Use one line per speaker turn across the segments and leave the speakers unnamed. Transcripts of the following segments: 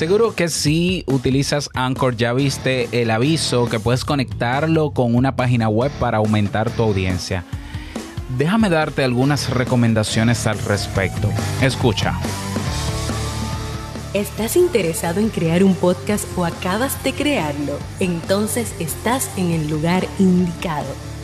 Seguro que si utilizas Anchor ya viste el aviso que puedes conectarlo con una página web para aumentar tu audiencia. Déjame darte algunas recomendaciones al respecto. Escucha.
¿Estás interesado en crear un podcast o acabas de crearlo? Entonces estás en el lugar indicado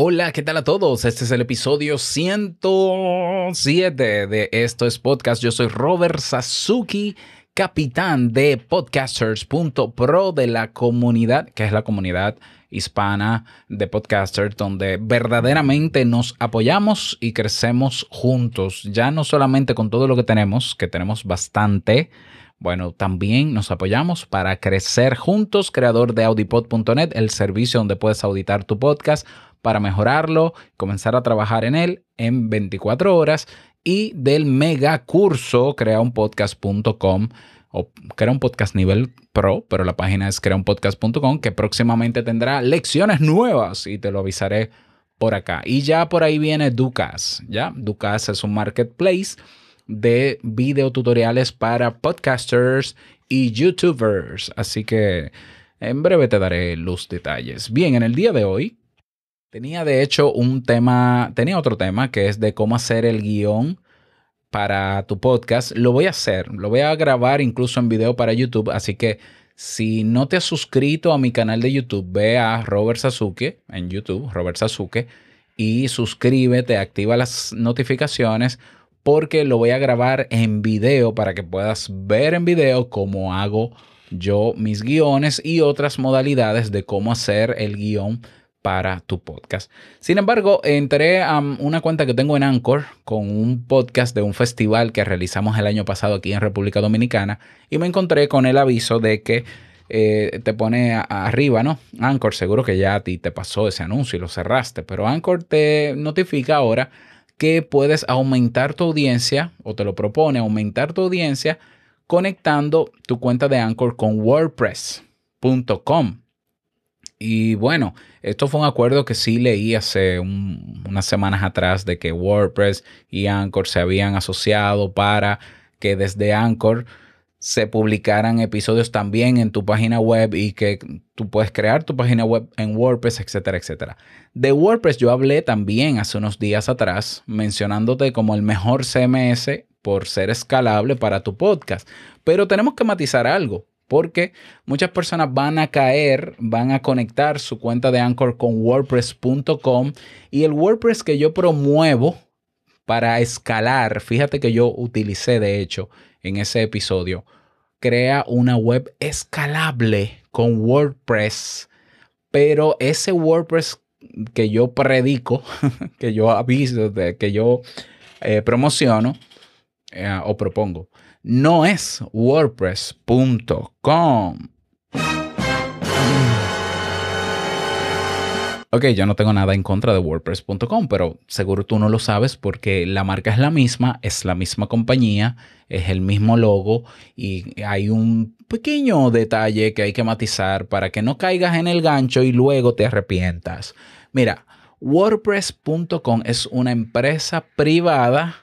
Hola, ¿qué tal a todos? Este es el episodio 107 de Esto es Podcast. Yo soy Robert Sasuki, capitán de podcasters.pro de la comunidad, que es la comunidad hispana de podcasters, donde verdaderamente nos apoyamos y crecemos juntos, ya no solamente con todo lo que tenemos, que tenemos bastante, bueno, también nos apoyamos para crecer juntos, creador de audipod.net, el servicio donde puedes auditar tu podcast para mejorarlo, comenzar a trabajar en él en 24 horas y del mega curso creaunpodcast.com o crea un podcast nivel pro, pero la página es creaunpodcast.com que próximamente tendrá lecciones nuevas y te lo avisaré por acá. Y ya por ahí viene Ducas, ¿ya? Ducas es un marketplace de videotutoriales para podcasters y youtubers, así que en breve te daré los detalles. Bien, en el día de hoy Tenía de hecho un tema, tenía otro tema que es de cómo hacer el guion para tu podcast. Lo voy a hacer, lo voy a grabar incluso en video para YouTube, así que si no te has suscrito a mi canal de YouTube, ve a Robert Sasuke en YouTube, Robert Sasuke, y suscríbete, activa las notificaciones porque lo voy a grabar en video para que puedas ver en video cómo hago yo mis guiones y otras modalidades de cómo hacer el guion para tu podcast. Sin embargo, entré a una cuenta que tengo en Anchor con un podcast de un festival que realizamos el año pasado aquí en República Dominicana y me encontré con el aviso de que eh, te pone arriba, ¿no? Anchor, seguro que ya a ti te pasó ese anuncio y lo cerraste, pero Anchor te notifica ahora que puedes aumentar tu audiencia o te lo propone aumentar tu audiencia conectando tu cuenta de Anchor con wordpress.com. Y bueno, esto fue un acuerdo que sí leí hace unas semanas atrás de que WordPress y Anchor se habían asociado para que desde Anchor se publicaran episodios también en tu página web y que tú puedes crear tu página web en WordPress, etcétera, etcétera. De WordPress yo hablé también hace unos días atrás mencionándote como el mejor CMS por ser escalable para tu podcast. Pero tenemos que matizar algo porque muchas personas van a caer, van a conectar su cuenta de Anchor con WordPress.com y el WordPress que yo promuevo para escalar, fíjate que yo utilicé de hecho en ese episodio, crea una web escalable con WordPress, pero ese WordPress que yo predico, que yo aviso, que yo eh, promociono eh, o propongo, no es wordpress.com. Ok, yo no tengo nada en contra de WordPress.com, pero seguro tú no lo sabes porque la marca es la misma, es la misma compañía, es el mismo logo y hay un pequeño detalle que hay que matizar para que no caigas en el gancho y luego te arrepientas. Mira, WordPress.com es una empresa privada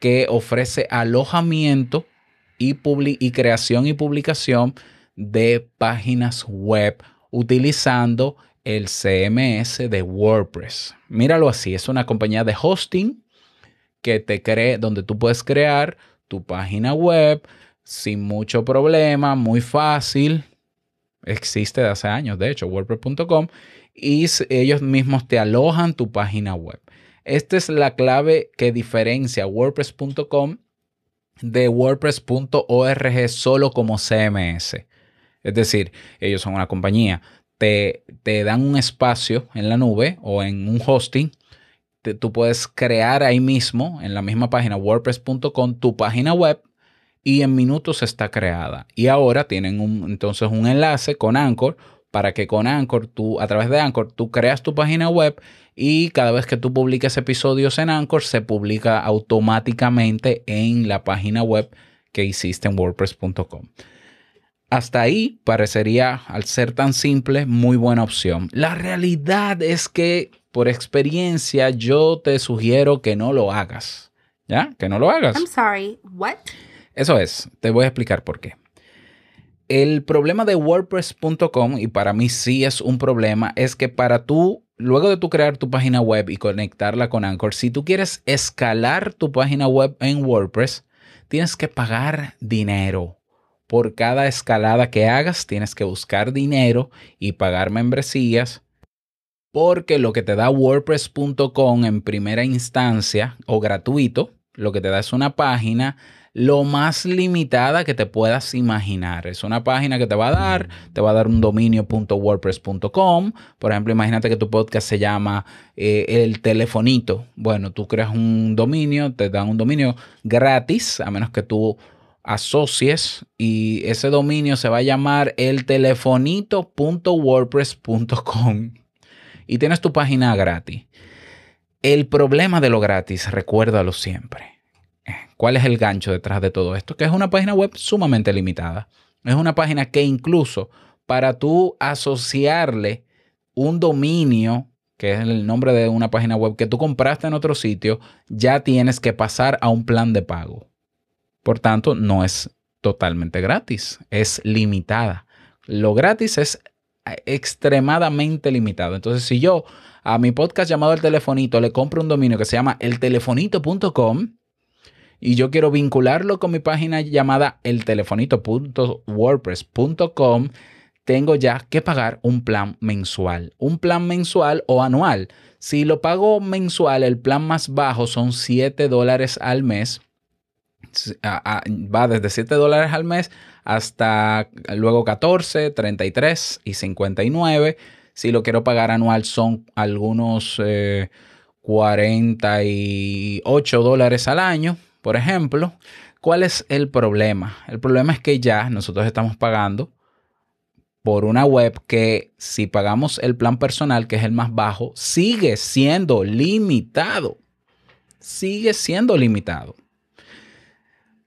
que ofrece alojamiento y, creación y publicación de páginas web utilizando el CMS de WordPress. Míralo así, es una compañía de hosting que te cree, donde tú puedes crear tu página web sin mucho problema, muy fácil. Existe de hace años, de hecho, WordPress.com, y ellos mismos te alojan tu página web. Esta es la clave que diferencia WordPress.com de WordPress.org solo como CMS. Es decir, ellos son una compañía, te, te dan un espacio en la nube o en un hosting. tú puedes crear ahí mismo, en la misma página WordPress.com, tu página web y en minutos está creada. Y ahora tienen un, entonces un enlace con Anchor para que con Anchor, tú, a través de Anchor, tú creas tu página web y cada vez que tú publiques episodios en Anchor, se publica automáticamente en la página web que hiciste en wordpress.com. Hasta ahí parecería, al ser tan simple, muy buena opción. La realidad es que por experiencia yo te sugiero que no lo hagas. ¿Ya? Que no lo hagas.
I'm sorry, what?
Eso es, te voy a explicar por qué. El problema de WordPress.com, y para mí sí es un problema, es que para tú, luego de tú crear tu página web y conectarla con Anchor, si tú quieres escalar tu página web en WordPress, tienes que pagar dinero. Por cada escalada que hagas tienes que buscar dinero y pagar membresías porque lo que te da WordPress.com en primera instancia o gratuito, lo que te da es una página lo más limitada que te puedas imaginar. Es una página que te va a dar, te va a dar un dominio.wordpress.com. Por ejemplo, imagínate que tu podcast se llama eh, El Telefonito. Bueno, tú creas un dominio, te dan un dominio gratis, a menos que tú asocies y ese dominio se va a llamar eltelefonito.wordpress.com y tienes tu página gratis. El problema de lo gratis, recuérdalo siempre. ¿Cuál es el gancho detrás de todo esto? Que es una página web sumamente limitada. Es una página que incluso para tú asociarle un dominio, que es el nombre de una página web que tú compraste en otro sitio, ya tienes que pasar a un plan de pago. Por tanto, no es totalmente gratis, es limitada. Lo gratis es extremadamente limitado. Entonces, si yo a mi podcast llamado El Telefonito le compro un dominio que se llama eltelefonito.com y yo quiero vincularlo con mi página llamada eltelefonito.wordpress.com, tengo ya que pagar un plan mensual. Un plan mensual o anual. Si lo pago mensual, el plan más bajo son 7 dólares al mes va desde 7 dólares al mes hasta luego 14, 33 y 59. Si lo quiero pagar anual son algunos 48 eh, dólares al año, por ejemplo. ¿Cuál es el problema? El problema es que ya nosotros estamos pagando por una web que si pagamos el plan personal, que es el más bajo, sigue siendo limitado. Sigue siendo limitado.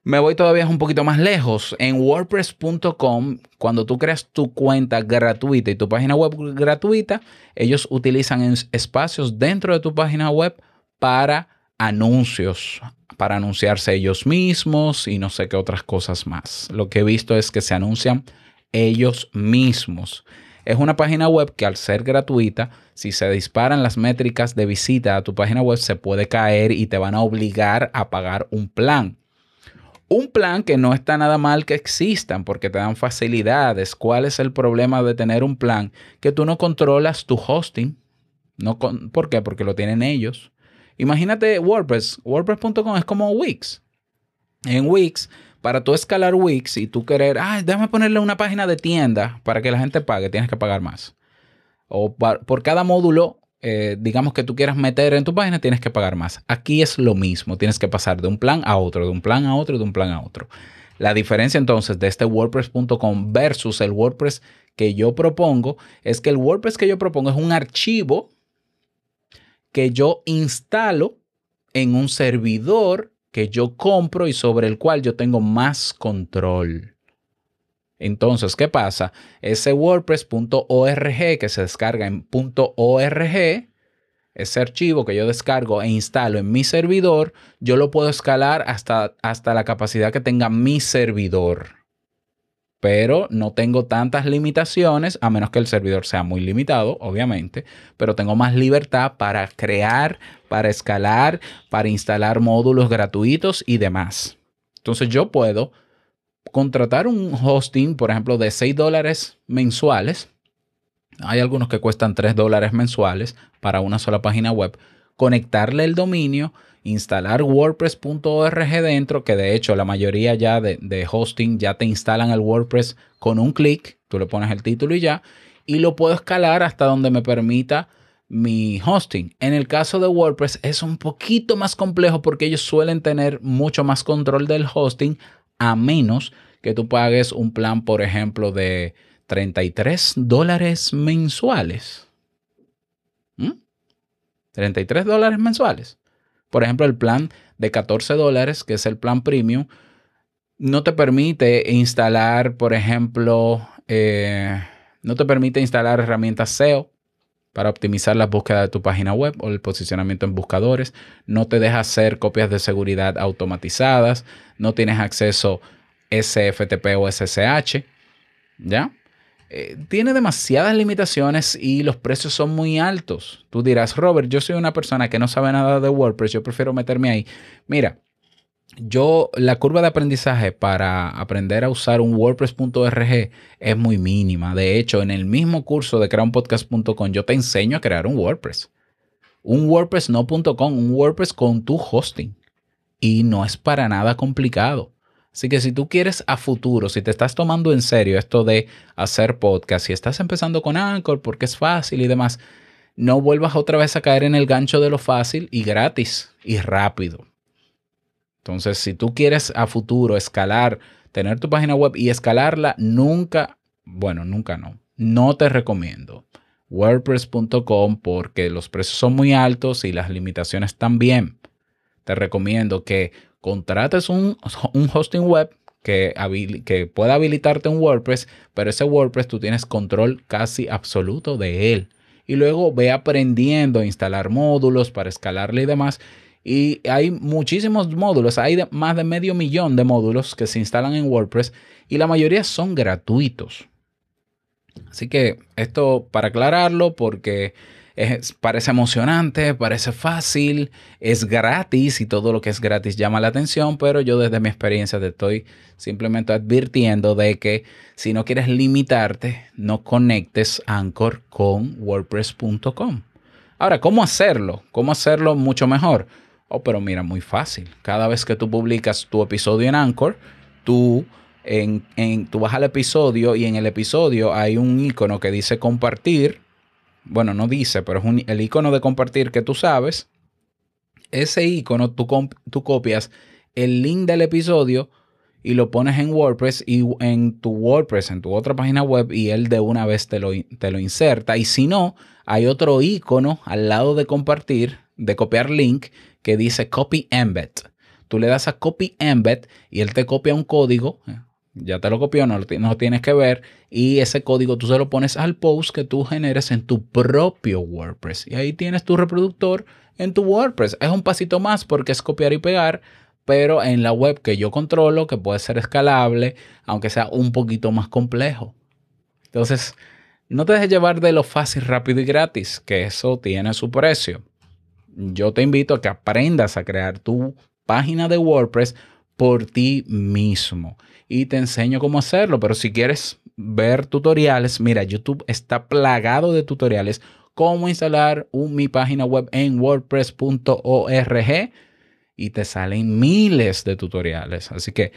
Me voy todavía un poquito más lejos. En WordPress.com, cuando tú creas tu cuenta gratuita y tu página web gratuita, ellos utilizan espacios dentro de tu página web para anuncios, para anunciarse ellos mismos y no sé qué otras cosas más. Lo que he visto es que se anuncian ellos mismos. Es una página web que al ser gratuita, si se disparan las métricas de visita a tu página web, se puede caer y te van a obligar a pagar un plan. Un plan que no está nada mal que existan porque te dan facilidades. ¿Cuál es el problema de tener un plan que tú no controlas tu hosting? No ¿Por qué? Porque lo tienen ellos. Imagínate WordPress. WordPress.com es como Wix. En Wix, para tú escalar Wix y tú querer, ah, déjame ponerle una página de tienda para que la gente pague, tienes que pagar más. O por cada módulo eh, digamos que tú quieras meter en tu página, tienes que pagar más. Aquí es lo mismo, tienes que pasar de un plan a otro, de un plan a otro, de un plan a otro. La diferencia entonces de este WordPress.com versus el WordPress que yo propongo es que el WordPress que yo propongo es un archivo que yo instalo en un servidor que yo compro y sobre el cual yo tengo más control. Entonces, ¿qué pasa? Ese WordPress.org que se descarga en .org, ese archivo que yo descargo e instalo en mi servidor, yo lo puedo escalar hasta, hasta la capacidad que tenga mi servidor. Pero no tengo tantas limitaciones, a menos que el servidor sea muy limitado, obviamente, pero tengo más libertad para crear, para escalar, para instalar módulos gratuitos y demás. Entonces yo puedo contratar un hosting, por ejemplo, de 6 dólares mensuales, hay algunos que cuestan 3 dólares mensuales para una sola página web, conectarle el dominio, instalar wordpress.org dentro, que de hecho la mayoría ya de, de, hosting ya te instalan el WordPress con un clic, tú le pones el título y ya, y lo puedo escalar hasta donde me permita mi hosting. En el caso de WordPress es un poquito más complejo porque ellos suelen tener mucho más control del hosting a menos que tú pagues un plan, por ejemplo, de 33 dólares mensuales. 33 ¿Mm? dólares mensuales. Por ejemplo, el plan de 14 dólares, que es el plan premium, no te permite instalar, por ejemplo, eh, no te permite instalar herramientas SEO para optimizar la búsqueda de tu página web o el posicionamiento en buscadores. No te deja hacer copias de seguridad automatizadas. No tienes acceso SFTP o SSH. ¿Ya? Eh, tiene demasiadas limitaciones y los precios son muy altos. Tú dirás, Robert, yo soy una persona que no sabe nada de WordPress, yo prefiero meterme ahí. Mira, yo, la curva de aprendizaje para aprender a usar un WordPress.org es muy mínima. De hecho, en el mismo curso de creaunpodcast.com yo te enseño a crear un WordPress. Un WordPress no.com, un WordPress con tu hosting. Y no es para nada complicado. Así que si tú quieres a futuro, si te estás tomando en serio esto de hacer podcast, si estás empezando con Anchor porque es fácil y demás, no vuelvas otra vez a caer en el gancho de lo fácil y gratis y rápido. Entonces, si tú quieres a futuro escalar, tener tu página web y escalarla, nunca, bueno, nunca no, no te recomiendo WordPress.com porque los precios son muy altos y las limitaciones también. Te recomiendo que contrates un, hosting web que, que, pueda habilitarte un WordPress, pero ese WordPress tú tienes control casi absoluto de él. Y luego ve aprendiendo a instalar módulos para escalarle y demás. Y hay muchísimos módulos, hay más de medio millón de módulos que se instalan en WordPress y la mayoría son gratuitos. Así que esto para aclararlo porque parece emocionante, parece fácil, es gratis y todo lo que es gratis llama la atención, pero yo desde mi experiencia te estoy simplemente advirtiendo de que si no quieres limitarte, no conectes Anchor con wordpress.com. Ahora, ¿cómo hacerlo? ¿Cómo hacerlo mucho mejor? Oh, pero mira, muy fácil. Cada vez que tú publicas tu episodio en Anchor, tú, en, tú vas al episodio y en el episodio hay un icono que dice compartir. Bueno, no dice, pero es el icono de compartir que tú sabes. Ese icono tú, tú copias el link del episodio y lo pones en WordPress y en tu WordPress, en tu otra página web, y él de una vez te lo, te lo inserta. Y si no, hay otro icono al lado de compartir, de copiar link, que dice Copy Embed. Tú le das a Copy Embed y él te copia un código. Eh, ya te lo copió, no lo tienes que ver. Y ese código tú se lo pones al post que tú generes en tu propio WordPress. Y ahí tienes tu reproductor en tu WordPress. Es un pasito más porque es copiar y pegar, pero en la web que yo controlo, que puede ser escalable, aunque sea un poquito más complejo. Entonces, no te dejes llevar de lo fácil, rápido y gratis, que eso tiene su precio yo te invito a que aprendas a crear tu página de WordPress por ti mismo y te enseño cómo hacerlo. Pero si quieres ver tutoriales, mira, YouTube está plagado de tutoriales cómo instalar mi página web en wordpress.org y te salen miles de tutoriales. Así que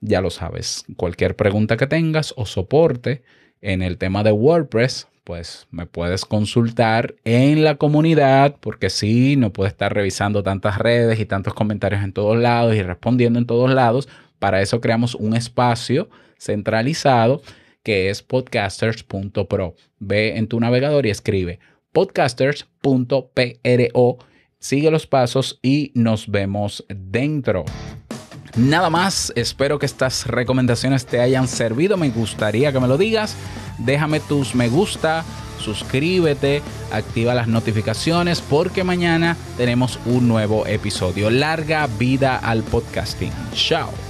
ya lo sabes, cualquier pregunta que tengas o soporte en el tema de WordPress, pues me puedes consultar en la comunidad, porque sí, no puedo estar revisando tantas redes y tantos comentarios en todos lados y respondiendo en todos lados. Para eso creamos un espacio centralizado que es podcasters.pro. Ve en tu navegador y escribe podcasters.pro. Sigue los pasos y nos vemos dentro. Nada más, espero que estas recomendaciones te hayan servido. Me gustaría que me lo digas. Déjame tus me gusta, suscríbete, activa las notificaciones porque mañana tenemos un nuevo episodio. Larga vida al podcasting. Chao.